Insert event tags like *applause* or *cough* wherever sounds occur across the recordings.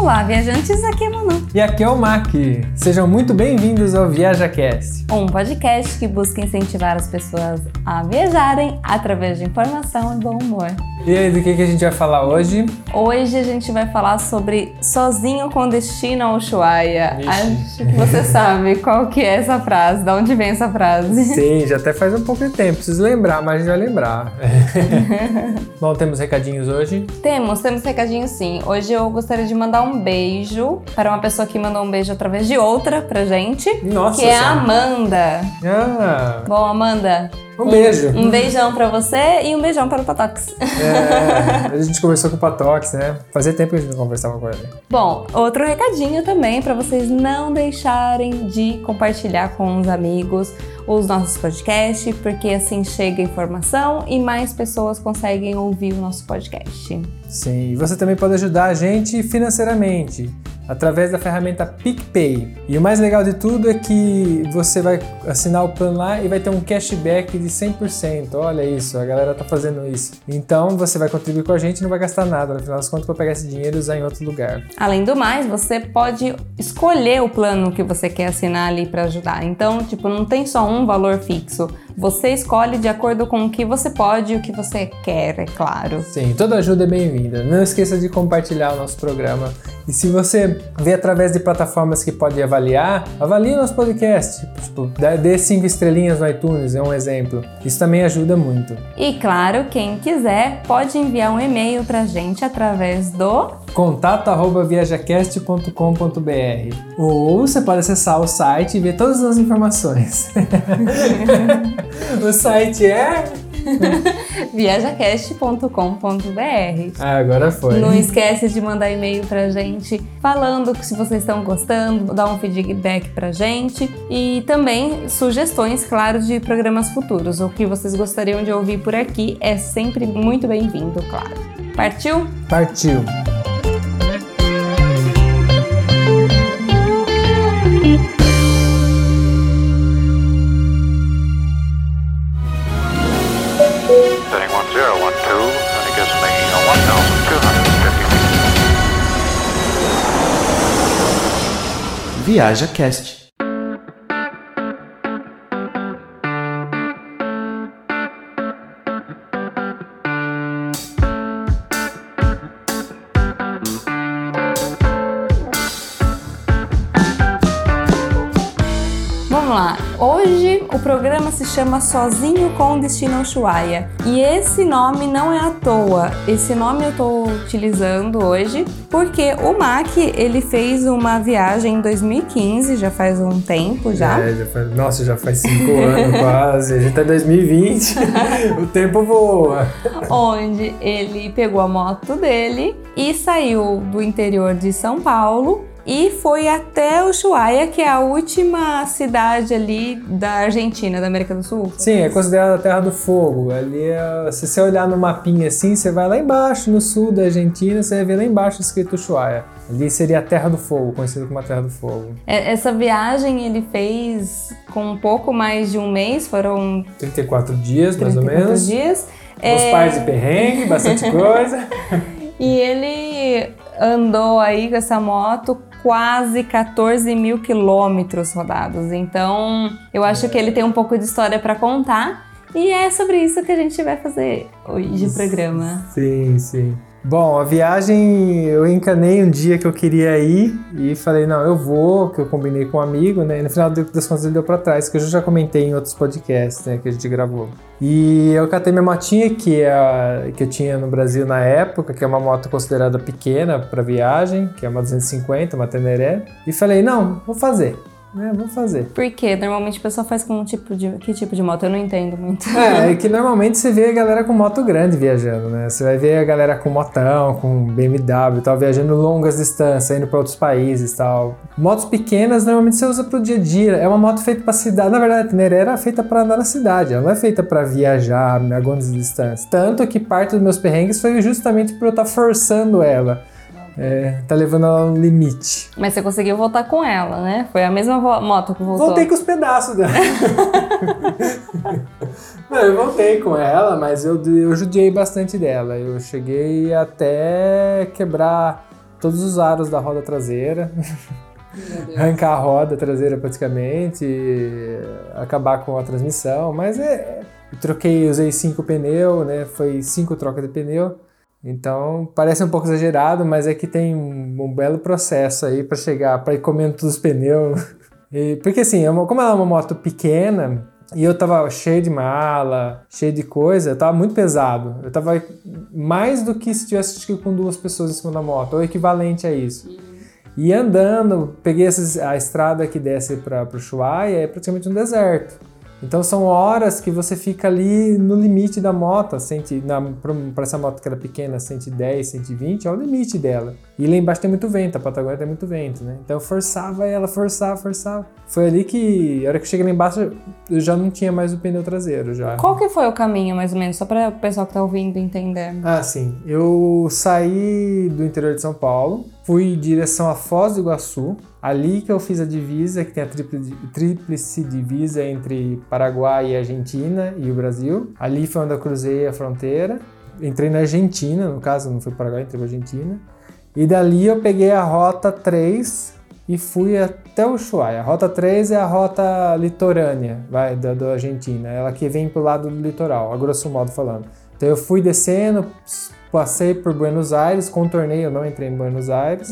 Olá, viajantes, aqui é Manu. E aqui é o Mac. Sejam muito bem-vindos ao ViajaCast. Um podcast que busca incentivar as pessoas a viajarem através de informação e bom humor. E aí, do que, que a gente vai falar hoje? Hoje a gente vai falar sobre Sozinho com Destino ao Ushuaia. Acho que você sabe qual que é essa frase, de onde vem essa frase. Sim, já até faz um pouco de tempo, preciso lembrar, mas a gente vai lembrar. *laughs* Bom, temos recadinhos hoje? Temos, temos recadinhos sim. Hoje eu gostaria de mandar um beijo para uma pessoa que mandou um beijo através de outra pra gente. Nossa Que é a. Amanda. Ah, Bom, Amanda. Um beijo. Um beijão pra você e um beijão para o Patox. É, a gente conversou com o Patox, né? Fazia tempo que a gente não conversava com ele. Bom, outro recadinho também para vocês não deixarem de compartilhar com os amigos os nossos podcasts, porque assim chega informação e mais pessoas conseguem ouvir o nosso podcast. Sim, e você também pode ajudar a gente financeiramente através da ferramenta PicPay. E o mais legal de tudo é que você vai assinar o plano lá e vai ter um cashback de 100%. Olha isso, a galera tá fazendo isso. Então você vai contribuir com a gente e não vai gastar nada. No final das contas, vai pegar esse dinheiro e usar em outro lugar. Além do mais, você pode escolher o plano que você quer assinar ali para ajudar. Então, tipo, não tem só um valor fixo. Você escolhe de acordo com o que você pode e o que você quer, é claro. Sim, toda ajuda é bem-vinda. Não esqueça de compartilhar o nosso programa. E se você vê através de plataformas que pode avaliar, avalie o nosso podcast. Tipo, dê cinco estrelinhas no iTunes, é um exemplo. Isso também ajuda muito. E claro, quem quiser pode enviar um e-mail pra gente através do contato@viajacast.com.br ou você pode acessar o site e ver todas as informações. *laughs* *laughs* o site é *laughs* viajacast.com.br. ah, agora foi. Não esquece de mandar e-mail pra gente falando que se vocês estão gostando, dar um feedback pra gente e também sugestões, claro, de programas futuros. O que vocês gostariam de ouvir por aqui é sempre muito bem-vindo, claro. Partiu? Partiu. Feet. Se chama Sozinho com Destino Ushuaia. E esse nome não é à toa. Esse nome eu tô utilizando hoje porque o Mac, ele fez uma viagem em 2015, já faz um tempo já. É, já faz- nossa, já faz cinco *laughs* anos quase. A gente tá em 2020. *laughs* o tempo voa. onde ele pegou a moto dele e saiu do interior de São Paulo e foi até Ushuaia, que é a última cidade ali da Argentina, da América do Sul. Sim, é considerada a Terra do Fogo. Ali, é- se você olhar no mapinha assim, você vai lá embaixo, no sul da Argentina, você vai ver lá embaixo escrito Ushuaia. Ali seria a Terra do Fogo, conhecido como a Terra do Fogo. É- Essa viagem ele fez com um pouco mais de um mês, foram 34 dias, mais ou 34 menos. dias. Uns É, pares de perrengue, bastante coisa. *laughs* E ele andou aí com essa moto quase 14 mil quilômetros rodados. Então, eu acho que ele tem um pouco de história para contar. E é sobre isso que a gente vai fazer hoje de programa. Sim, sim. Bom, a viagem eu encanei um dia que eu queria ir e falei, não, eu vou, que eu combinei com um amigo, né? E no final das contas ele deu pra trás, que eu já comentei em outros podcasts, né, que a gente gravou. E eu catei minha motinha, que, é que eu tinha no Brasil na época, que é uma moto considerada pequena para viagem, que é uma 250, uma Teneré, e falei, não, vou fazer, né? Vou fazer. Porque normalmente a pessoa faz com um tipo de. Que tipo de moto? Eu não entendo muito. É, *laughs* é que normalmente você vê a galera com moto grande viajando, né? Você vai ver a galera com motão, com BMW e tal, viajando longas distâncias, indo para outros países e tal. Motos pequenas normalmente você usa pro dia a dia. É uma moto feita para cidade. Na verdade, a Teneré era feita para andar na cidade, ela não é feita para viajar a grandes distâncias. Tanto que parte dos meus perrengues foi justamente por eu estar forçando ela. É, tá levando ela no limite. Mas você conseguiu voltar com ela, né? Foi a mesma moto que voltou. Voltei com os pedaços dela. *laughs* Não, eu voltei com ela, mas eu, eu judiei bastante dela. Eu cheguei até quebrar todos os aros da roda traseira, *laughs* arrancar a roda traseira praticamente, acabar com a transmissão, mas é, eu troquei, usei cinco pneus, né? Foi cinco trocas de pneu. Então parece um pouco exagerado, mas é que tem um, um belo processo aí para chegar, para ir comendo todos os pneus. *laughs* E, porque assim, é uma- como ela é uma moto pequena e eu tava cheio de mala, cheio de coisa, eu tava muito pesado. Eu tava mais do que se tivesse com duas pessoas em cima da moto, ou equivalente a isso. E andando, peguei essas- a estrada que desce para o Ushuaia, é praticamente um deserto. Então são horas que você fica ali no limite da moto, para essa moto que era pequena, 110, 120, é o limite dela. E lá embaixo tem muito vento, a Patagônia tem muito vento, né? Então eu forçava ela, forçava, forçava. Foi ali que, a hora que eu cheguei lá embaixo, eu já não tinha mais o pneu traseiro já. Qual que foi o caminho, mais ou menos? Só para o pessoal que tá ouvindo entender. Ah, sim. Eu saí do interior de São Paulo, fui em direção a Foz do Iguaçu, ali que eu fiz a divisa, que tem a tríplice, divisa entre Paraguai e Argentina e o Brasil. Ali foi onde eu cruzei a fronteira. Entrei na Argentina, no caso, não foi Paraguai, entrei na Argentina. E dali eu peguei a rota 3 e fui até o Ushuaia. A rota 3 é a rota litorânea, vai, da, da Argentina. Ela que vem pro lado do litoral, a grosso modo falando. Então eu fui descendo, passei por Buenos Aires, contornei, eu não entrei em Buenos Aires.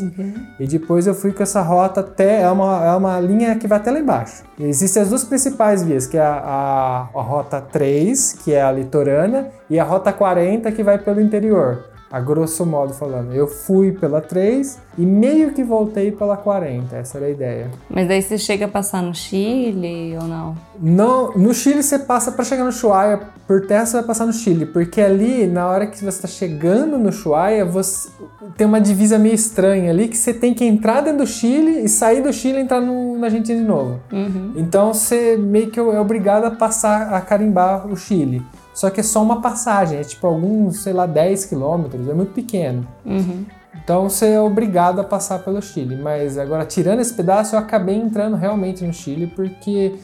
E depois eu fui com essa rota até. É uma, é uma linha que vai até lá embaixo. E existem as duas principais vias, que é a, a, a rota 3, que é a litorânea, e a rota 40, que vai pelo interior. A grosso modo falando. Eu fui pela 3 e meio que voltei pela 40. Essa era a ideia. Mas daí você chega a passar no Chile ou não? Não, no Chile você passa para chegar no Ushuaia, por terra você vai passar no Chile, porque ali na hora que você está chegando no Ushuaia, você tem uma divisa meio estranha ali que você tem que entrar dentro do Chile e sair do Chile e entrar no, na Argentina de novo. Uhum. Então você meio que é obrigado a passar a carimbar o Chile. Só que é só uma passagem, é tipo alguns, sei lá, 10 quilômetros, é muito pequeno. Uhum. Então você é obrigado a passar pelo Chile. Mas agora, tirando esse pedaço, eu acabei entrando realmente no Chile porque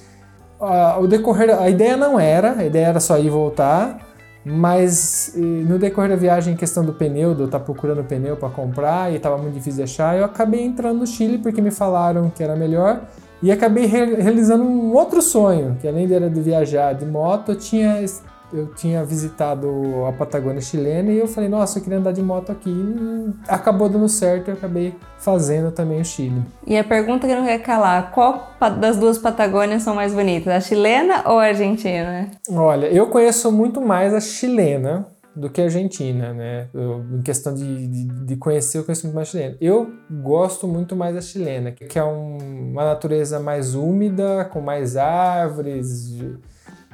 ah, o decorrer. A ideia não era, a ideia era só ir e voltar. Mas eh, no decorrer da viagem, em questão do pneu, de eu estar procurando pneu para comprar e estava muito difícil de achar, eu acabei entrando no Chile porque me falaram que era melhor. E acabei re- realizando um outro sonho, que além de, era de viajar de moto, eu tinha eu tinha visitado a Patagônia chilena e eu falei, nossa, eu queria andar de moto aqui. E acabou dando certo e eu acabei fazendo também o Chile. E a pergunta que não quer calar: qual das duas Patagônias são mais bonitas, a chilena ou a argentina? Olha, eu conheço muito mais a chilena do que a argentina, né? Eu, em questão de, de, de conhecer, eu conheço muito mais a chilena. Eu gosto muito mais da chilena, que é um- uma natureza mais úmida, com mais árvores.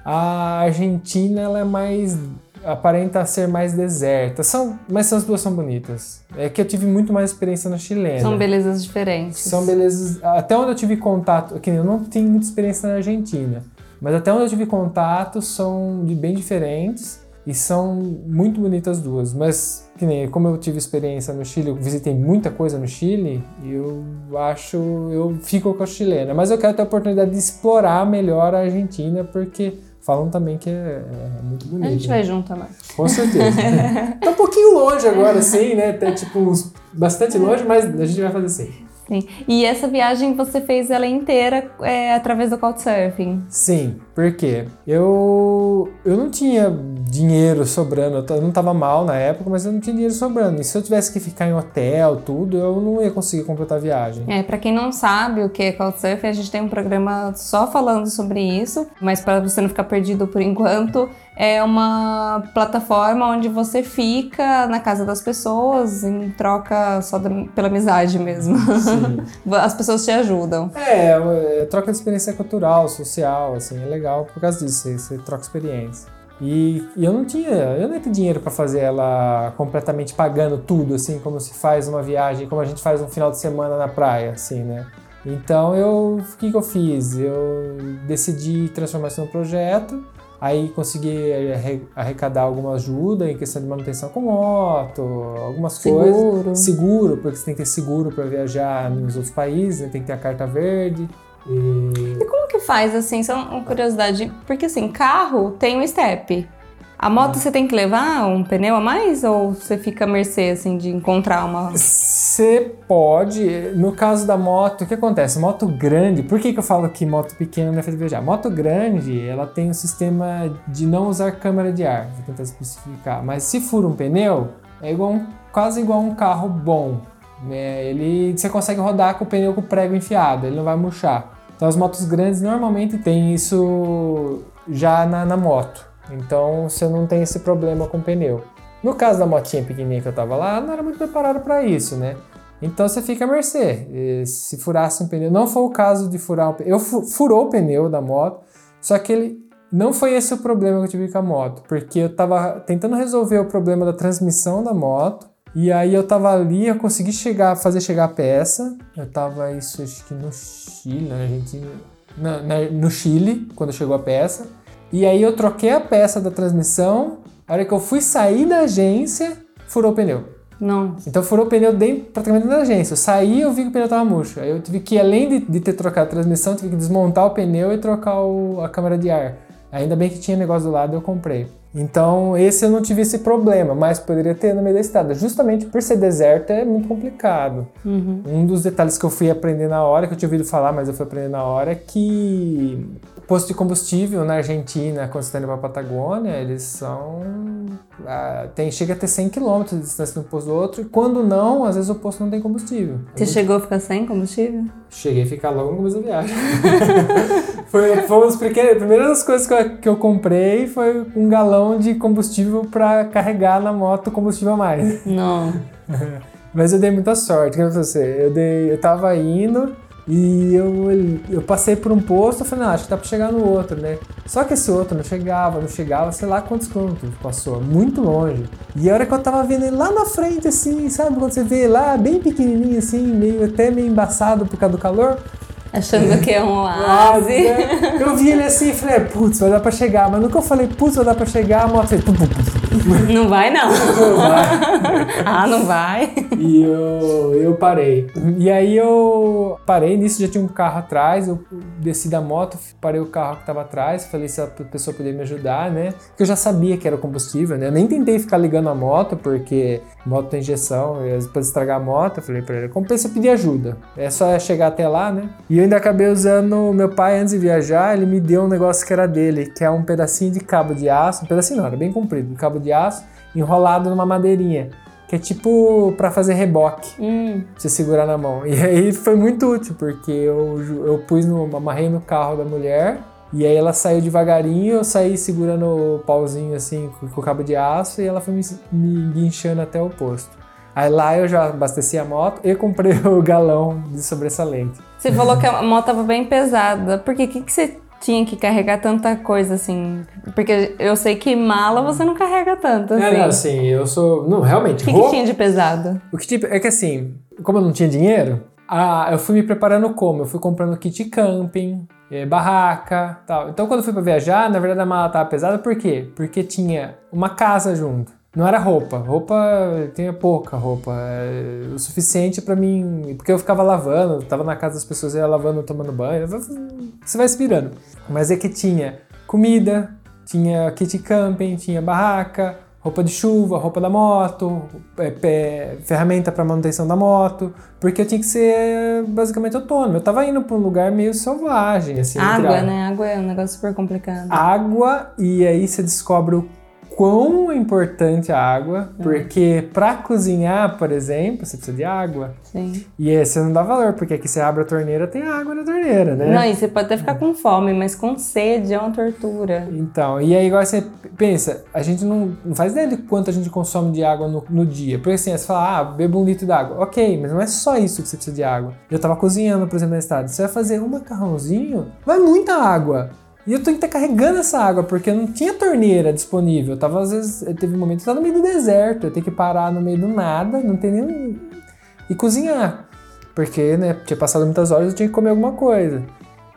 A Argentina, ela é mais aparenta ser mais deserta. São, mas são- as duas são bonitas. É que eu tive muito mais experiência na chilena. São belezas diferentes. São belezas. Até onde eu tive contato, que eu não tenho muita experiência na Argentina, mas até onde eu tive contato são de bem diferentes e são muito bonitas as duas. Mas que nem como eu tive experiência no Chile, eu visitei muita coisa no Chile, eu acho eu fico com a chilena. Mas eu quero ter a oportunidade de explorar melhor a Argentina porque falam também que é, é muito bonito. A gente vai junto também. Com certeza. *laughs* tá um pouquinho longe agora, sim, né? Tá tipo bastante longe, mas a gente vai fazer assim. Sim. E essa viagem você fez ela inteira é, através do Couchsurfing. Sim, por quê? Eu, eu não tinha dinheiro sobrando, eu não tava mal na época, mas eu não tinha dinheiro sobrando. E se eu tivesse que ficar em hotel, tudo, eu não ia conseguir completar a viagem. É, para quem não sabe o que é Couchsurfing, a gente tem um programa só falando sobre isso, mas para você não ficar perdido por enquanto, é uma plataforma onde você fica na casa das pessoas em troca só da- pela amizade mesmo. Sim. *laughs* As pessoas te ajudam. É, é, troca de experiência cultural, social, assim, é legal por causa disso, você, você troca experiência. E, e eu não tinha, eu não ter dinheiro para fazer ela completamente pagando tudo, assim, como se faz uma viagem, como a gente faz um final de semana na praia, assim, né? Então eu, o que, que eu fiz? Eu decidi transformar isso num projeto, aí consegui arre- arrecadar alguma ajuda em questão de manutenção com moto, algumas coisas. Seguro. Seguro, porque você tem que ter seguro para viajar nos outros países, né? tem que ter a carta verde. E... Que faz, assim, só uma curiosidade, porque assim, carro tem um step. A moto você tem que levar um pneu a mais ou você fica à mercê assim de encontrar uma Você pode, no caso da moto, o que acontece? Moto grande, por que, que eu falo que moto pequena não é feita viajar? Moto grande, ela tem um sistema de não usar câmara de ar, vou tentar especificar. Mas se fura um pneu, é igual um- quase igual um carro bom. Né? Ele, você consegue rodar com o pneu com o prego enfiado, ele não vai murchar. Então as motos grandes normalmente tem isso já na, na moto. Então você não tem esse problema com o pneu. No caso da motinha pequenininha que eu tava lá, não era muito preparado para isso, né? Então você fica à mercê. E Se furasse um pneu, não foi o caso de furar um pneu. Eu fu- furou o pneu da moto, só que ele não foi esse o problema que eu tive com a moto, porque eu tava tentando resolver o problema da transmissão da moto. E aí eu tava ali, eu consegui chegar, fazer chegar a peça. Eu tava isso acho que no Chile, na Argentina, na- na- no Chile, quando chegou a peça. E aí eu troquei a peça da transmissão. A hora que eu fui sair da agência, furou o pneu. Não. Então furou o pneu dentro, praticamente dentro da agência. Eu saí e eu vi que o pneu tava murcho. Aí eu tive que, além de, de ter trocado a transmissão, tive que desmontar o pneu e trocar o- a câmara de ar. Ainda bem que tinha negócio do lado eu comprei. Então esse eu não tive esse problema, mas poderia ter no meio da estrada. Justamente por ser deserto é muito complicado. Um dos detalhes que eu fui aprender na hora, que eu tinha ouvido falar, mas eu fui aprender na hora, é que posto de combustível na Argentina, quando você está indo para a Patagônia, eles são. ah, tem, chega a ter 100 km de distância de um posto do outro, e quando não, às vezes o posto não tem combustível. Você chegou a ficar sem combustível? Cheguei a ficar logo no começo da viagem. *laughs* foi, foi uma das primeiras coisas que eu, que eu comprei foi um galão de combustível para carregar na moto combustível a mais. Não. *laughs* Mas eu dei muita sorte, que você, eu, dei, eu tava indo e eu, eu passei por um posto, eu falei, não, acho que dá pra chegar no outro, né? Só que esse outro não chegava, não chegava, sei lá quantos quilômetros passou, muito longe. E a hora que eu tava vendo ele lá na frente, assim, sabe, quando você vê lá, bem pequenininho, assim, meio até meio embaçado por causa do calor, Achando que é um oásis. eu vi ele assim e falei, putz, vai dar pra chegar. Mas que eu falei, putz, vai dar pra chegar, a moto fez... pum, pum, pum, *laughs* Não vai, não. pum, vai. *laughs* Ah, não vai. E eu, eu parei. E aí eu parei, nisso já tinha um carro atrás, eu desci da moto, parei o carro que tava atrás, falei se a pessoa podia me ajudar, né? Porque eu já sabia que era combustível, né? Eu nem tentei ficar ligando a moto, porque moto tem injeção, pode estragar a moto. Eu falei pra ele, compensa pedir ajuda. É só chegar até lá, né? E eu ainda acabei usando, meu pai antes de viajar, ele me deu um negócio que era dele, que é um pedacinho de cabo de aço, um pedacinho não, era bem comprido, um cabo de aço enrolado numa madeirinha. Que é tipo pra fazer reboque Hum, você segurar na mão. E aí foi muito útil, porque eu, eu pus no, amarrei no carro da mulher, e aí ela saiu devagarinho, eu saí segurando o pauzinho assim com, o cabo de aço, e ela foi me, me guinchando até o posto. Aí lá eu já abasteci a moto e comprei *laughs* o galão de sobressalente. Você falou que a moto tava bem pesada. Por quê? O que, que você tinha que carregar tanta coisa assim? Porque eu sei que mala você não carrega tanto assim. É, não, assim, eu sou. Não, realmente, O que, que roupa- tinha de pesado? O que tipo, é que assim, como eu não tinha dinheiro, ah, eu fui me preparando como? Eu fui comprando kit camping, eh, barraca, tal. Então quando eu fui pra viajar, na verdade a mala tava pesada, por quê? Porque tinha uma casa junto. Não era roupa. Roupa, tinha pouca roupa. é, o suficiente pra mim. Porque eu ficava lavando, tava na casa das pessoas, ia lavando, tomando banho. Você vai se virando. Mas é que tinha comida, tinha kit camping, tinha barraca, roupa de chuva, roupa da moto, é, ferramenta para manutenção da moto, porque eu tinha que ser basicamente autônomo. Eu tava indo para um lugar meio selvagem, assim. Água, né? Água é um negócio super complicado. Água, e aí você descobre o quão é importante a água, porque para cozinhar, por exemplo, você precisa de água. Sim. E aí você não dá valor, porque aqui você abre a torneira, tem água na torneira, né? Não, e você pode até ficar com fome, mas com sede é uma tortura. Então, e aí agora você pensa, a gente não, não faz ideia de quanto a gente consome de água no, no dia. Porque assim, você fala, ah, beba um litro d'água. Ok, mas não é só isso que você precisa de água. Eu tava cozinhando, por exemplo, na estrada. Você vai fazer um macarrãozinho, vai muita água. E eu tenho que estar carregando essa água, porque não tinha torneira disponível. Eu tava, às vezes, teve um momento que eu tava no meio do deserto, eu tenho que parar no meio do nada, não tem nem. e cozinhar. Porque, né, tinha passado muitas horas eu tinha que comer alguma coisa.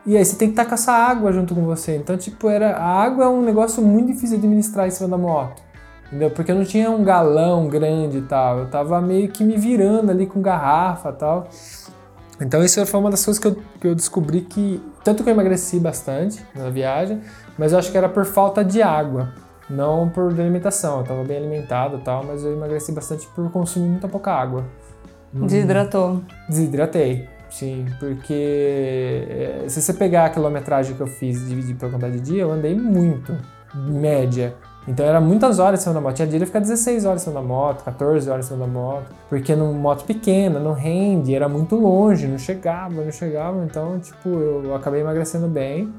E aí você tem que estar com essa água junto com você. Então, tipo, era, a água é um negócio muito difícil de administrar em cima da moto. Entendeu? Porque eu não tinha um galão grande e tal. Eu tava meio que me virando ali com garrafa e tal. Então isso foi uma das coisas que eu, que eu descobri que... Tanto que eu emagreci bastante na viagem, mas eu acho que era por falta de água. Não por alimentação, eu tava bem alimentado e tal, mas eu emagreci bastante por consumir muita pouca água. Hum, Desidratou. Desidratei, sim, porque eh, se você pegar a quilometragem que eu fiz e dividir pela quantidade de dia, eu andei muito, média. Então era muitas horas cima da moto. Tinha dia de ficar 16 horas cima da moto, 14 horas cima da moto. Porque numa moto pequena, não rende, era muito longe, não chegava, não chegava. Então, tipo, eu acabei emagrecendo bem.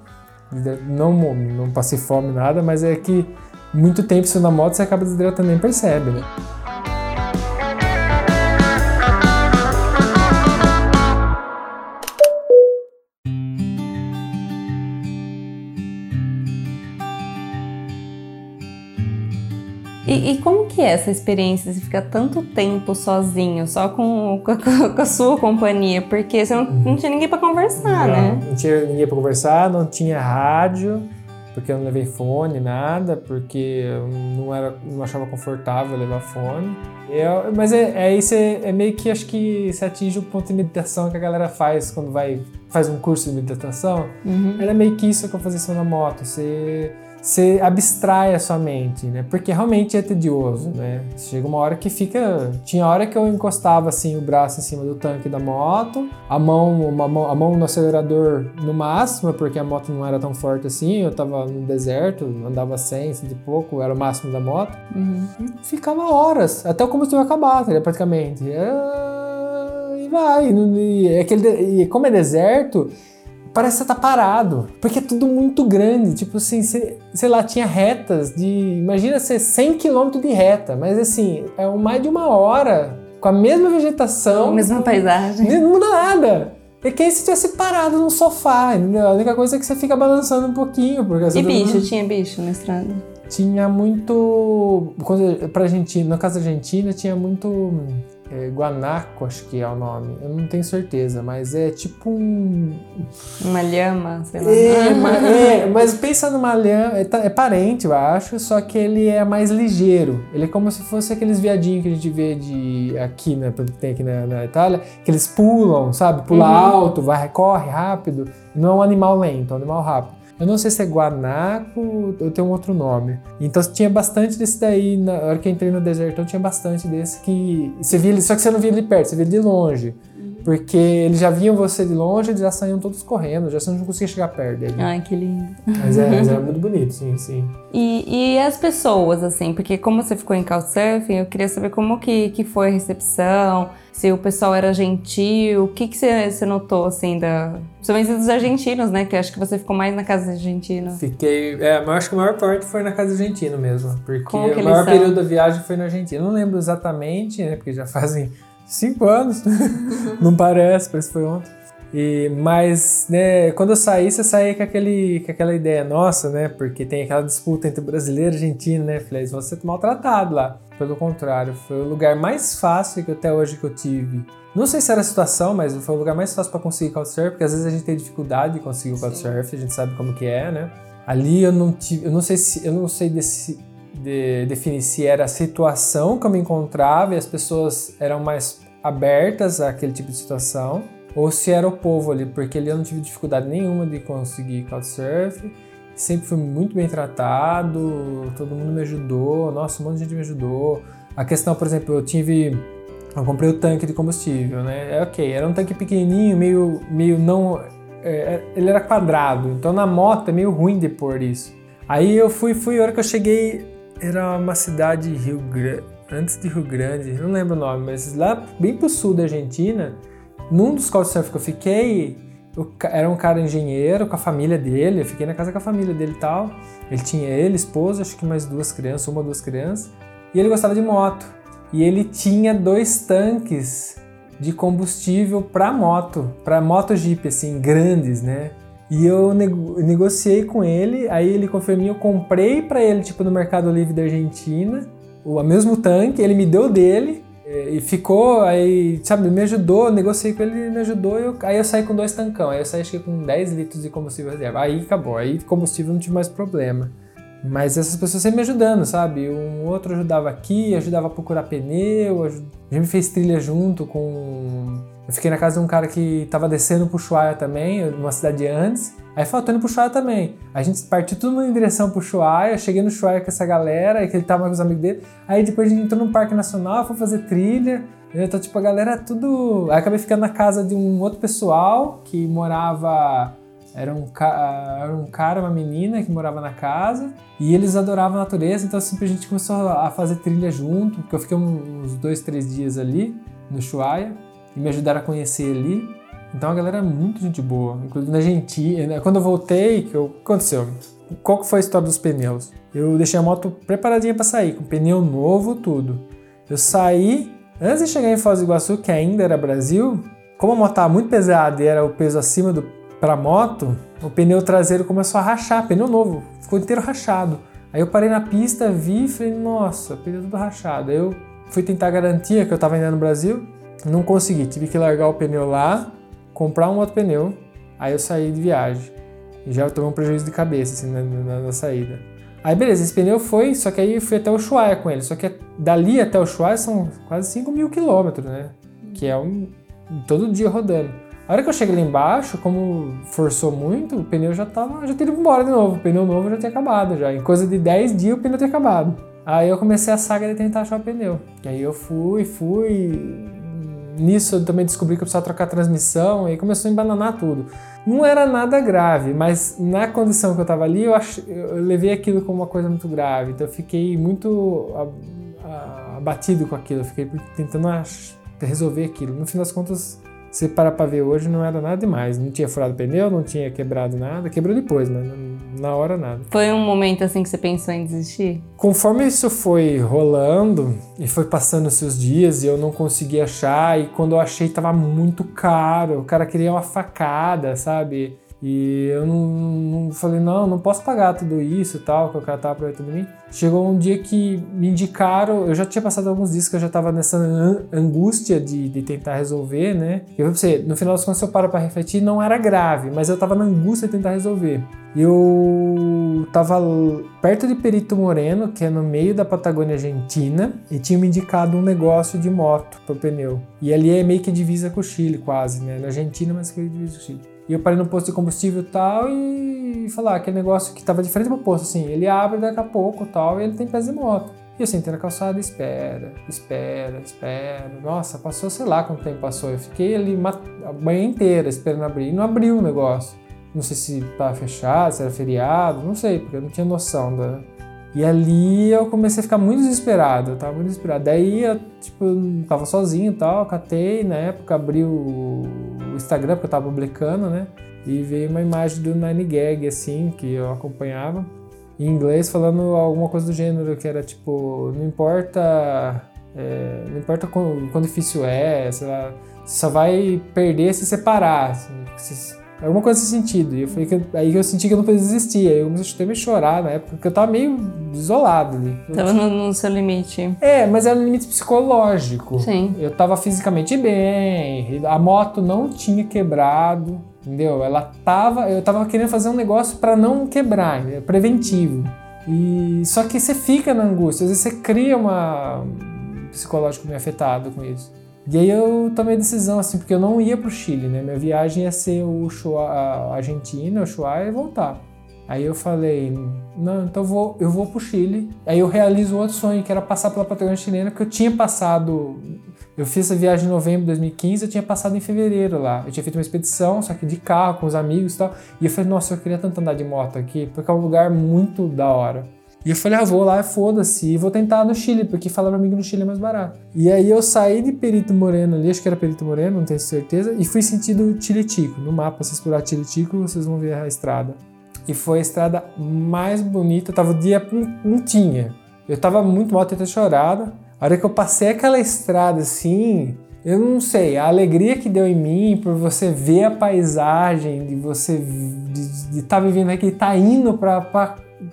Não, não passei fome, nada, mas é que muito tempo em cima da moto você acaba desidratando nem percebe, né? E, e como que é essa experiência de ficar tanto tempo sozinho, só com, com, a- com a sua companhia? Porque você não, não tinha ninguém pra conversar, não, né? não tinha ninguém pra conversar, não tinha rádio, porque eu não levei fone, nada, porque eu não, era, não achava confortável levar fone. Eu- mas é, é, aí você, é meio que acho que você atinge o ponto de meditação que a galera faz quando vai faz um curso de meditação. Uhum. Era meio que isso que eu fazia isso na moto. Você, você abstrai a sua mente, né? Porque realmente é tedioso, né? Chega uma hora que fica. Tinha hora que eu encostava assim o braço em cima do tanque da moto, a mão, uma mão, a mão no acelerador no máximo, porque a moto não era tão forte assim. Eu tava no deserto, andava 100, 100 e pouco, era o máximo da moto. Uhum. E ficava horas, até o combustível acabar, tá, praticamente. É, E vai. E, é aquele, de- e como é deserto, parece que você tá parado. Porque é tudo muito grande. Tipo assim, cê- sei lá, tinha retas de. Imagina ser 100 km de reta, mas assim, é mais de uma hora com a mesma vegetação. Mesma paisagem. Não muda nada. É que aí se tivesse parado num sofá, entendeu? A única coisa é que você fica balançando um pouquinho. Porque você E tá- bicho? Tinha bicho na estrada? tinha muito. Pra Argentina, no caso da Argentina, tinha muito. É, guanaco, acho que é o nome. Eu não tenho certeza, mas é tipo um. Uma lhama, sei lá. É, *laughs* mas, é, mas pensa numa lhama. É, é parente, eu acho, só que ele é mais ligeiro. Ele é como se fosse aqueles viadinhos que a gente vê de aqui, né? Tem aqui na, na Itália, que eles pulam, sabe? Pula Uhum. alto, vai, corre rápido. Não é um animal lento, é um animal rápido. Eu não sei se é guanaco ou tem um outro nome. Então tinha bastante desse daí. Na hora que eu entrei no desertão, tinha bastante desse que. Você via ele, só que você não via ele perto, você via de longe. Porque eles já viam você de longe, eles já saíam todos correndo, já você não conseguia chegar perto dele. Ai, que lindo. Mas, é, mas era *laughs* muito bonito, sim, sim. E, e as pessoas, assim, porque como você ficou em Couchsurfing, eu queria saber como que, que foi a recepção, se o pessoal era gentil, o que, que você, você notou, assim, da... Principalmente dos argentinos, né? Que eu acho que você ficou mais na casa dos argentinos. Fiquei. É, mas acho que a maior parte foi na casa argentina mesmo. Porque o maior são? período da viagem foi na Argentina. Eu não lembro exatamente, né? Porque já fazem cinco anos. *laughs* não parece, parece que foi ontem. E, mas, né, quando eu saí, você saía com, aquele, com aquela ideia nossa, né? Porque tem aquela disputa entre brasileiro e argentino, né? Falei, você ser maltratado lá. Pelo contrário, foi o lugar mais fácil que até hoje que eu tive. Não sei se era a situação, mas foi o lugar mais fácil para conseguir couchsurf, porque às vezes a gente tem dificuldade de conseguir o couchsurf, a gente sabe como que é, né? Ali eu não tive, eu não sei se, eu não sei desse, de- definir se era a situação que eu me encontrava e as pessoas eram mais abertas àquele tipo de situação, ou se era o povo ali, porque ali eu não tive dificuldade nenhuma de conseguir couchsurf. Sempre fui muito bem tratado, todo mundo me ajudou, nossa, um monte de gente me ajudou. A questão, por exemplo, eu tive eu comprei o tanque de combustível, né? É ok, era um tanque pequenininho, meio, meio não. é, ele era quadrado, então na moto é meio ruim de pôr isso. Aí eu fui, fui, a hora que eu cheguei, era uma cidade de Rio Grande, antes de Rio Grande, não lembro o nome, mas lá bem pro sul da Argentina, num dos couchsurf que eu fiquei, ca- era um cara engenheiro com a família dele, eu fiquei na casa com a família dele e tal. Ele tinha ele, esposa, acho que mais duas crianças, uma ou duas crianças, e ele gostava de moto. E ele tinha dois tanques de combustível para moto, para moto Jeep, assim, grandes, né? E eu nego- negociei com ele, aí ele confiou em mim, eu comprei para ele, tipo, no Mercado Livre da Argentina, o mesmo tanque, ele me deu dele, eh, e ficou, aí, sabe, me ajudou, negociei com ele, me ajudou, eu- aí eu saí com dois tancão, aí eu saí acho que com 10 litros de combustível reserva, aí acabou, aí combustível não tive mais problema. Mas essas pessoas sempre me ajudando, sabe? Um outro ajudava aqui, ajudava a procurar pneu, a gente fez trilha junto com Eu fiquei na casa de um cara que tava descendo pro Ushuaia também, numa cidade antes. Aí indo pro Ushuaia também. A gente partiu mundo em direção pro Ushuaia, cheguei no Ushuaia com essa galera, que ele tava com os amigos dele. Aí depois a gente entrou num parque nacional, foi fazer trilha. Então, tipo, a galera tudo... Aí acabei ficando na casa de um outro pessoal que morava... Era um, ca... era um cara, uma menina que morava na casa e eles adoravam a natureza, então assim, a gente começou a fazer trilha junto, porque eu fiquei uns dois, três dias ali no Ushuaia e me ajudaram a conhecer ali. Então a galera é muito gente boa, inclusive na Argentina. Quando eu voltei, que eu... aconteceu? Qual que foi a história dos pneus? Eu deixei a moto preparadinha para sair, com pneu novo, tudo. Eu saí, antes de chegar em Foz do Iguaçu, que ainda era Brasil, como a moto estava muito pesada e era o peso acima do para moto, o pneu traseiro começou a rachar, pneu novo, ficou inteiro rachado. Aí eu parei na pista, vi e falei, nossa, pneu tudo rachado. Aí eu fui tentar garantia que eu estava ainda no Brasil, não consegui, tive que largar o pneu lá, comprar um outro pneu, aí eu saí de viagem. E já tomei um prejuízo de cabeça, assim, na, na, na saída. Aí beleza, esse pneu foi, só que aí eu fui até o Ushuaia com ele. Só que dali até o Ushuaia são quase 5 mil quilômetros, né? Que é um... todo dia rodando. A hora que eu cheguei lá embaixo, como forçou muito, o pneu já tava, já tinha ido embora de novo. O pneu novo já tinha acabado já. Em coisa de 10 dias o pneu tinha acabado. Aí eu comecei a saga de tentar achar o pneu. E aí eu fui, fui, nisso eu também descobri que eu precisava trocar a transmissão e começou a embananar tudo. Não era nada grave, mas na condição que eu estava ali, eu, ach... eu, levei aquilo como uma coisa muito grave. Então eu fiquei muito abatido com aquilo, eu fiquei tentando resolver aquilo. No fim das contas, se parar para ver hoje, não era nada demais. Não tinha furado pneu, não tinha quebrado nada. Quebrou depois, mas na hora nada. Foi um momento assim que você pensou em desistir? Conforme isso foi rolando e foi passando os seus dias e eu não conseguia achar, e quando eu achei tava muito caro, o cara queria uma facada, sabe? E eu não, não, falei, não, não posso pagar tudo isso e tal, que o cara tava aproveitando de mim. Chegou um dia que me indicaram, eu já tinha passado alguns dias que eu já tava nessa angústia de, de tentar resolver, né? Eu vou você, no final das contas, eu paro pra refletir, não era grave, mas eu tava na angústia de tentar resolver. Eu tava perto de Perito Moreno, que é no meio da Patagônia Argentina, e tinha me indicado um negócio de moto pro pneu. E ali é meio que divisa com o Chile, quase, né? Na Argentina, mas que divisa com o Chile. E eu parei no posto de combustível tal e falar ah, aquele negócio que tava de frente pro posto, assim, ele abre daqui a pouco tal, e ele tem pés de moto. E eu sentei na calçada, espera, espera, espera. Nossa, passou, sei lá quanto tempo passou. Eu fiquei ali a manhã inteira esperando abrir. E não abriu o negócio. Não sei se estava fechado, se era feriado, não sei, porque eu não tinha noção da, e ali eu comecei a ficar muito desesperado, eu tava muito desesperado. Daí eu, tipo, tava sozinho e tal, catei, na época abri o Instagram, porque eu tava publicando, né? E veio uma imagem do Nine Gag, assim, que eu acompanhava, em inglês, falando alguma coisa do gênero, que era tipo, não importa. É, não importa quão, quão difícil é, sei lá, você só vai perder se separar. Assim, se, Alguma coisa nesse sentido. E eu falei que aí eu senti que eu não podia desistir. Aí eu comecei a chorar na época, porque eu tava meio isolado ali. Tava no, no, seu limite. É, mas era um limite psicológico. Sim. Eu tava fisicamente bem, a moto não tinha quebrado, entendeu? Ela tava. Eu tava querendo fazer um negócio para não quebrar, né? preventivo. E só que você fica na angústia, às vezes você cria uma um psicológico meio afetado com isso. E aí eu tomei a decisão, assim, porque eu não ia pro Chile, né? Minha viagem ia ser o Chua, a Argentina, o Chuá e voltar. Aí eu falei, não, então eu vou, eu vou pro Chile. Aí eu realizo outro sonho, que era passar pela Patagônia chilena, que eu tinha passado. Eu fiz essa viagem em novembro de 2015, eu tinha passado em fevereiro lá. Eu tinha feito uma expedição, só que de carro, com os amigos e tal. E eu falei, nossa, eu queria tanto andar de moto aqui, porque é um lugar muito da hora. E eu falei, ah, vou lá, foda-se, e vou tentar no Chile, porque falaram pra mim que no Chile é mais barato. E aí eu saí de Perito Moreno ali, acho que era Perito Moreno, não tenho certeza, e fui sentido Chiletico. No mapa, se explorar Chiletico, vocês vão ver a estrada. E foi a estrada mais bonita, tava o dia, não tinha. Eu tava muito mal, tentando chorada. A hora que eu passei aquela estrada assim, eu não sei, a alegria que deu em mim por você ver a paisagem, de você de estar tá vivendo aqui, tá indo pra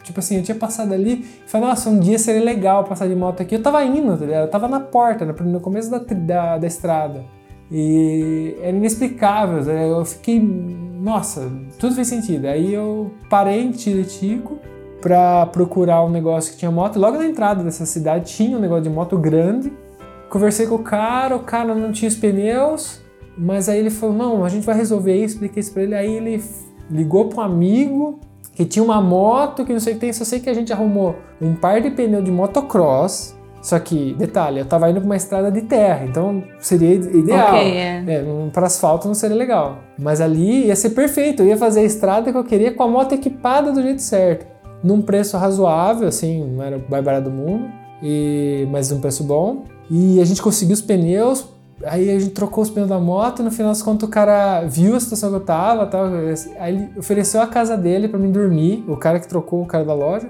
Tipo assim, eu tinha passado ali e falei, nossa, um dia seria legal passar de moto aqui. Eu tava indo, tá Eu tava na porta, no começo da, da, da estrada. E era inexplicável, tá eu fiquei, nossa, tudo fez sentido. Aí eu parei em Tiritico para procurar um negócio que tinha moto. Logo na entrada dessa cidade tinha um negócio de moto grande. Conversei com o cara, o cara não tinha os pneus. Mas aí ele falou: não, a gente vai resolver isso, expliquei isso pra ele. Aí ele ligou para um amigo que tinha uma moto, que não sei o que tem, só sei que a gente arrumou um par de pneu de motocross. Só que, detalhe, eu tava indo pra uma estrada de terra, então seria ideal. Ok, é. É, pra asfalto não seria legal. Mas ali ia ser perfeito, eu ia fazer a estrada que eu queria com a moto equipada do jeito certo. Num preço razoável, assim, não era o mais barato do mundo, e, mas num preço bom. E a gente conseguiu os pneus, aí a gente trocou os pneus da moto, no final das contas o cara viu a situação que eu tava, tal, aí ele ofereceu a casa dele pra mim dormir, o cara que trocou, o cara da loja.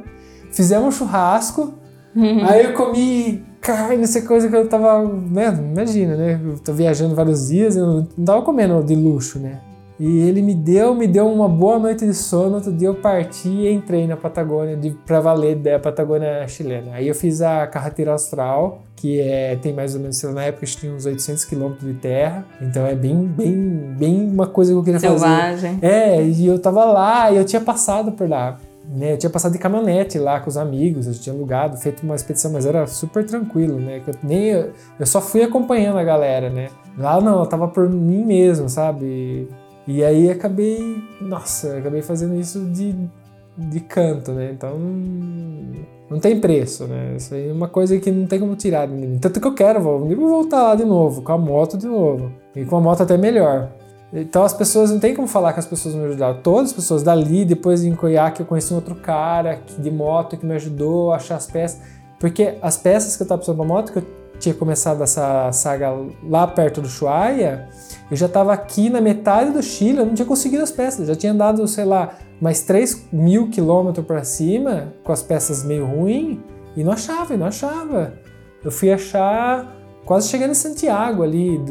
Fizemos um churrasco, Aí eu comi carne, essa coisa que eu tava, né, imagina, né, eu tô viajando vários dias, eu não tava comendo de luxo, né. E ele me deu, me deu uma boa noite de sono, outro dia eu parti e entrei na Patagônia, de, pra valer da Patagônia chilena. Aí eu fiz a carretera austral, que é, tem mais ou menos, sei lá, na época tinha uns 800 quilômetros de terra, então é bem, bem, bem uma coisa que eu queria fazer. Selvagem. É, e eu tava lá e eu tinha passado por lá. Né, eu tinha passado de caminhonete lá com os amigos, eu tinha alugado, feito uma expedição, mas era super tranquilo, né? Eu, nem, eu só fui acompanhando a galera, né? Lá não, eu tava por mim mesmo, sabe? E aí acabei, nossa, acabei fazendo isso de, de canto, né? Então não tem preço, né? Isso aí é uma coisa que não tem como tirar de mim. Tanto que eu quero, vou, vou voltar lá de novo, com a moto de novo. E com a moto até melhor. Então as pessoas, não tem como falar que as pessoas me ajudaram. Todas as pessoas dali, depois em Coiaque eu conheci um outro cara de moto que me ajudou a achar as peças. Porque as peças que eu tava precisando pra moto, que eu tinha começado essa saga lá perto do Chuaia, eu já tava aqui na metade do Chile, eu não tinha conseguido as peças. Já tinha andado, sei lá, mais 3 mil quilômetros pra cima, com as peças meio ruins, e não achava, e não achava. Eu fui achar quase chegando em Santiago ali,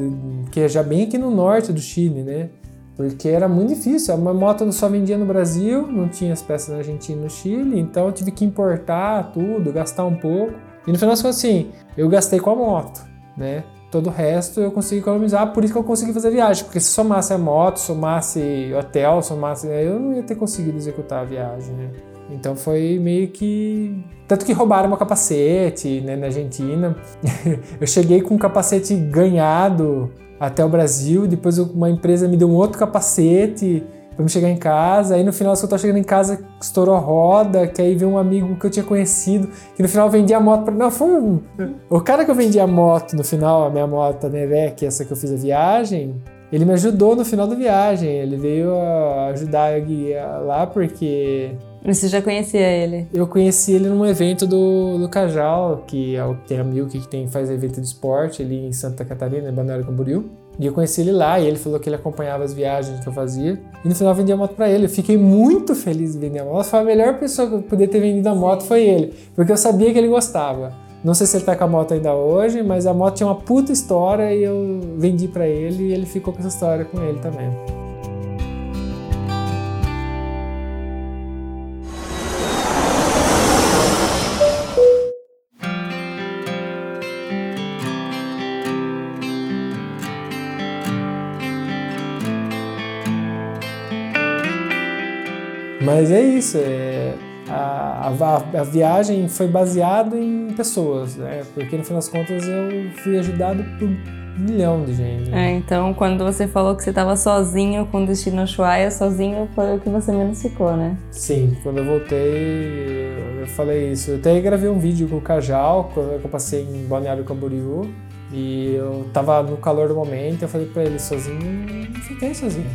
que é já bem aqui no norte do Chile, né? Porque era muito difícil. A moto só vendia no Brasil, não tinha as peças na Argentina e no Chile, então eu tive que importar tudo, gastar um pouco. E no final das contas, assim, eu gastei com a moto, né? Todo o resto eu consegui economizar, por isso que eu consegui fazer a viagem. Porque se somasse a moto, somasse hotel, somasse. Eu não ia ter conseguido executar a viagem, né? Então foi meio que. Tanto que roubaram meu capacete né, na Argentina. *laughs* eu cheguei com um capacete ganhado até o Brasil, depois uma empresa me deu um outro capacete me chegar em casa. Aí no final, eu tava chegando em casa, estourou a roda, que aí veio um amigo que eu tinha conhecido, que no final vendia a moto pra. Não, foi um. O cara que eu vendi a moto no final, a minha moto, a Nevec, essa que eu fiz a viagem, ele me ajudou no final da viagem. Ele veio a ajudar a guiar lá porque Você já conhecia ele? eu conheci ele num evento do, do Cajal, que é o tem a Milk que tem, faz evento de esporte ali em Santa Catarina, em Balneário Camboriú. E eu conheci ele lá e ele falou que ele acompanhava as viagens que eu fazia. E no final eu vendi a moto pra ele. Eu fiquei muito feliz de vender a moto. Foi a melhor pessoa que eu poder ter vendido a moto foi ele. Porque eu sabia que ele gostava. Não sei se ele tá com a moto ainda hoje, mas a moto tinha uma puta história e eu vendi pra ele e ele ficou com essa história com ele também. Mas é isso, é, a, a- a viagem foi baseada em pessoas, né? Porque no final das contas eu fui ajudado por um milhão de gente. né? É, então quando você falou que você estava sozinho com destino Ushuaia, sozinho foi o que você menos ficou, né? Sim, quando eu voltei, eu falei isso. Eu até gravei um vídeo com o Cajal, quando eu passei em Balneário Camboriú. E eu tava no calor do momento, eu falei pra ele, sozinho, não fiquei sozinho.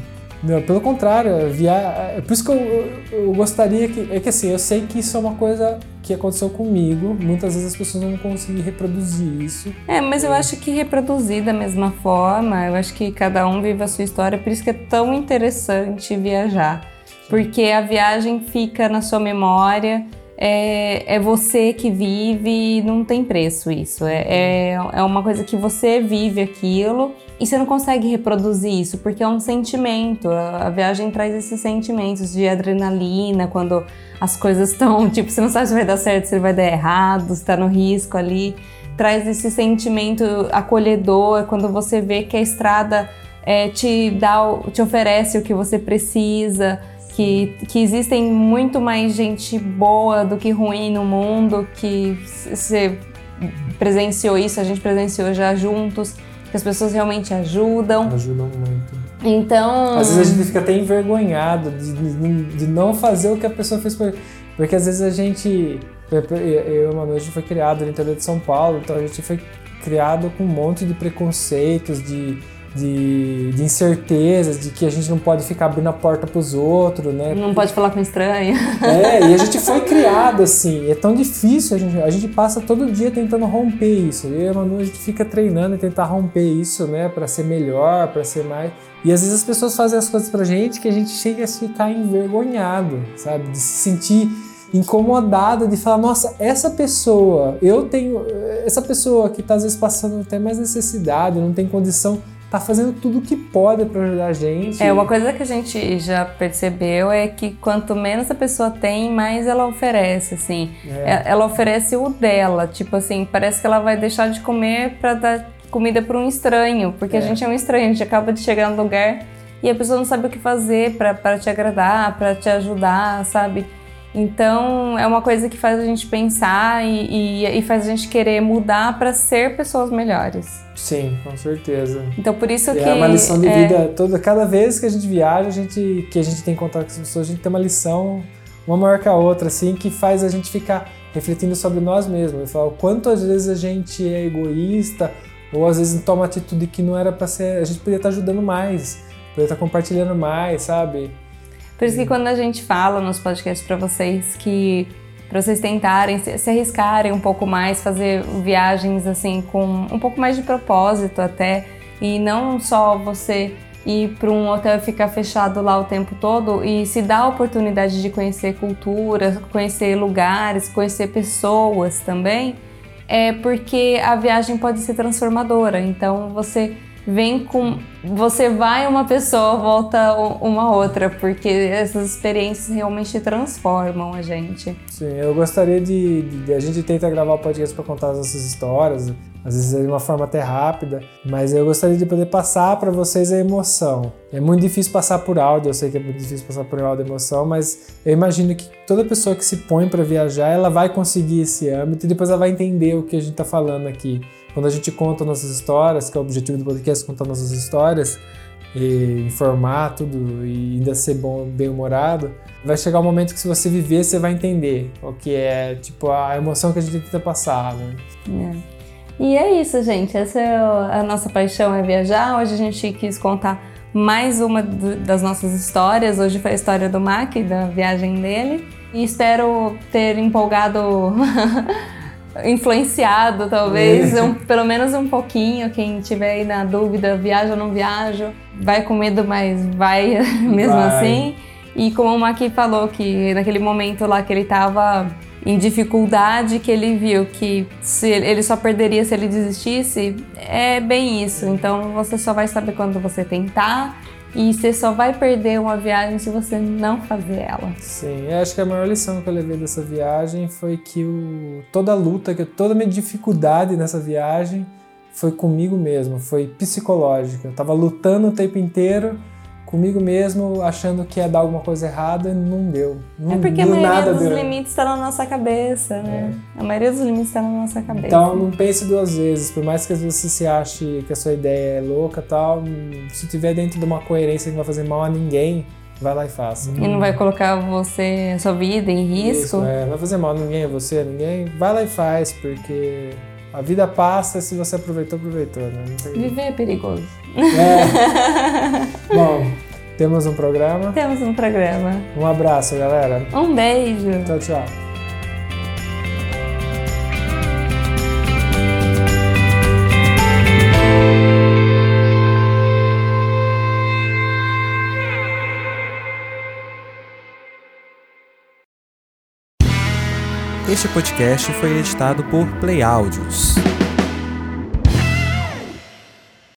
Não, pelo contrário, via... é por isso que eu, eu- eu gostaria que. É que assim, eu sei que isso é uma coisa que aconteceu comigo. Muitas vezes as pessoas não conseguem reproduzir isso. É, mas eu acho que reproduzir da mesma forma, eu acho que cada um vive a sua história, por isso que é tão interessante viajar. Porque a viagem fica na sua memória, é, é você que vive, não tem preço isso. É, é, é uma coisa que você vive aquilo e você não consegue reproduzir isso, porque é um sentimento. A, a viagem traz esses sentimentos de adrenalina, quando as coisas estão, *laughs* tipo, você não sabe se vai dar certo, se vai dar errado, se tá no risco ali traz esse sentimento acolhedor quando você vê que a estrada é, te dá, te oferece o que você precisa, que, que existem muito mais gente boa do que ruim no mundo, que você presenciou isso, a gente presenciou já juntos. Que as pessoas realmente ajudam. Ajudam muito. Então. Às vezes a gente fica até envergonhado de, de, de não fazer o que a pessoa fez por Porque às vezes a gente. Eu e uma noite foi criado no interior de São Paulo, então a gente foi criado com um monte de preconceitos, de de, de incertezas, de que a gente não pode ficar abrindo a porta para os outros, né? Não pode falar com estranho. É, e a gente foi criado assim, é tão difícil, a gente, a gente passa todo dia tentando romper isso. Eu e a Manu, a gente fica treinando e tentar romper isso, né, para ser melhor, para ser mais. E às vezes as pessoas fazem as coisas pra gente que a gente chega a ficar envergonhado, sabe? De se sentir incomodado de falar, nossa, essa pessoa, eu tenho, essa pessoa que está às vezes passando até mais necessidade, não tem condição tá fazendo tudo o que pode para ajudar a gente. É, uma coisa que a gente já percebeu é que quanto menos a pessoa tem, mais ela oferece, assim. É. é ela oferece o dela, tipo assim, parece que ela vai deixar de comer para dar comida para um estranho, porque é. a gente é um estranho, a gente acaba de chegar no lugar e a pessoa não sabe o que fazer para te agradar, para te ajudar, sabe? Então é uma coisa que faz a gente pensar e, e, e faz a gente querer mudar para ser pessoas melhores. Sim, com certeza. Então por isso e que é uma lição de vida é... toda. Cada vez que a gente viaja, a gente que a gente tem contato com as pessoas, a gente tem uma lição uma maior que a outra, assim, que faz a gente ficar refletindo sobre nós mesmos. Eu falo, quanto às vezes a gente é egoísta ou às vezes toma atitude que não era para ser. A gente poderia estar ajudando mais, poderia estar compartilhando mais, sabe? Por isso que quando a gente fala nos podcasts para vocês que para vocês tentarem se, se, arriscarem um pouco mais, fazer viagens assim com um pouco mais de propósito até e não só você ir para um hotel e ficar fechado lá o tempo todo e se dar a oportunidade de conhecer cultura, conhecer lugares, conhecer pessoas também, é porque a viagem pode ser transformadora. Então você vem com. Você vai uma pessoa, volta uma outra, porque essas experiências realmente transformam a gente. Sim, eu gostaria de. de a gente tenta gravar o podcast para contar as nossas histórias, às vezes de uma forma até rápida, mas eu gostaria de poder passar para vocês a emoção. É muito difícil passar por áudio, eu sei que é muito difícil passar por áudio a emoção, mas eu imagino que toda pessoa que se põe para viajar, ela vai conseguir esse âmbito e depois ela vai entender o que a gente está falando aqui. Quando a gente conta nossas histórias, que é o objetivo do podcast, contar nossas histórias, e informar tudo e ainda ser bom, bem-humorado, vai chegar um momento que se você viver, você vai entender o que é, tipo, a emoção que a gente tenta passar, né? É. E é isso, gente. Essa é a nossa paixão, é viajar. Hoje a gente quis contar mais uma das nossas histórias. Hoje foi a história do Mac, da viagem dele. E espero ter empolgado *laughs* influenciado, talvez, um, pelo menos um pouquinho. Quem tiver aí na dúvida, viaja ou não viajo, vai com medo, mas vai *laughs* mesmo vai. assim. E como o Maqui falou, que naquele momento lá que ele tava em dificuldade, que ele viu que se ele só perderia se ele desistisse, é bem isso. Então você só vai saber quando você tentar e você só vai perder uma viagem se você não fazer ela. Sim, eu acho que a maior lição que eu levei dessa viagem foi que o, toda a luta, que toda a minha dificuldade nessa viagem foi comigo mesmo, foi psicológica. Eu tava lutando o tempo inteiro comigo mesmo, achando que ia dar alguma coisa errada, não deu. Não é porque a maioria dos deu. limites está na nossa cabeça, né? É. A maioria dos limites está na nossa cabeça. Então não pense duas vezes, por mais que às vezes você ache que a sua ideia é louca tal, se tiver dentro de uma coerência que não vai fazer mal a ninguém, vai lá e faça. E não vai colocar você, a sua vida em risco. Isso, é, não vai fazer mal a ninguém, a você, a ninguém, vai lá e faz, porque a vida passa, se você aproveitou, aproveitou, né? Viver é perigoso. É. *laughs* Bom, temos um programa? Temos um programa. Um abraço, galera. Um beijo. Tchau, tchau. Este podcast foi editado por Play Áudios.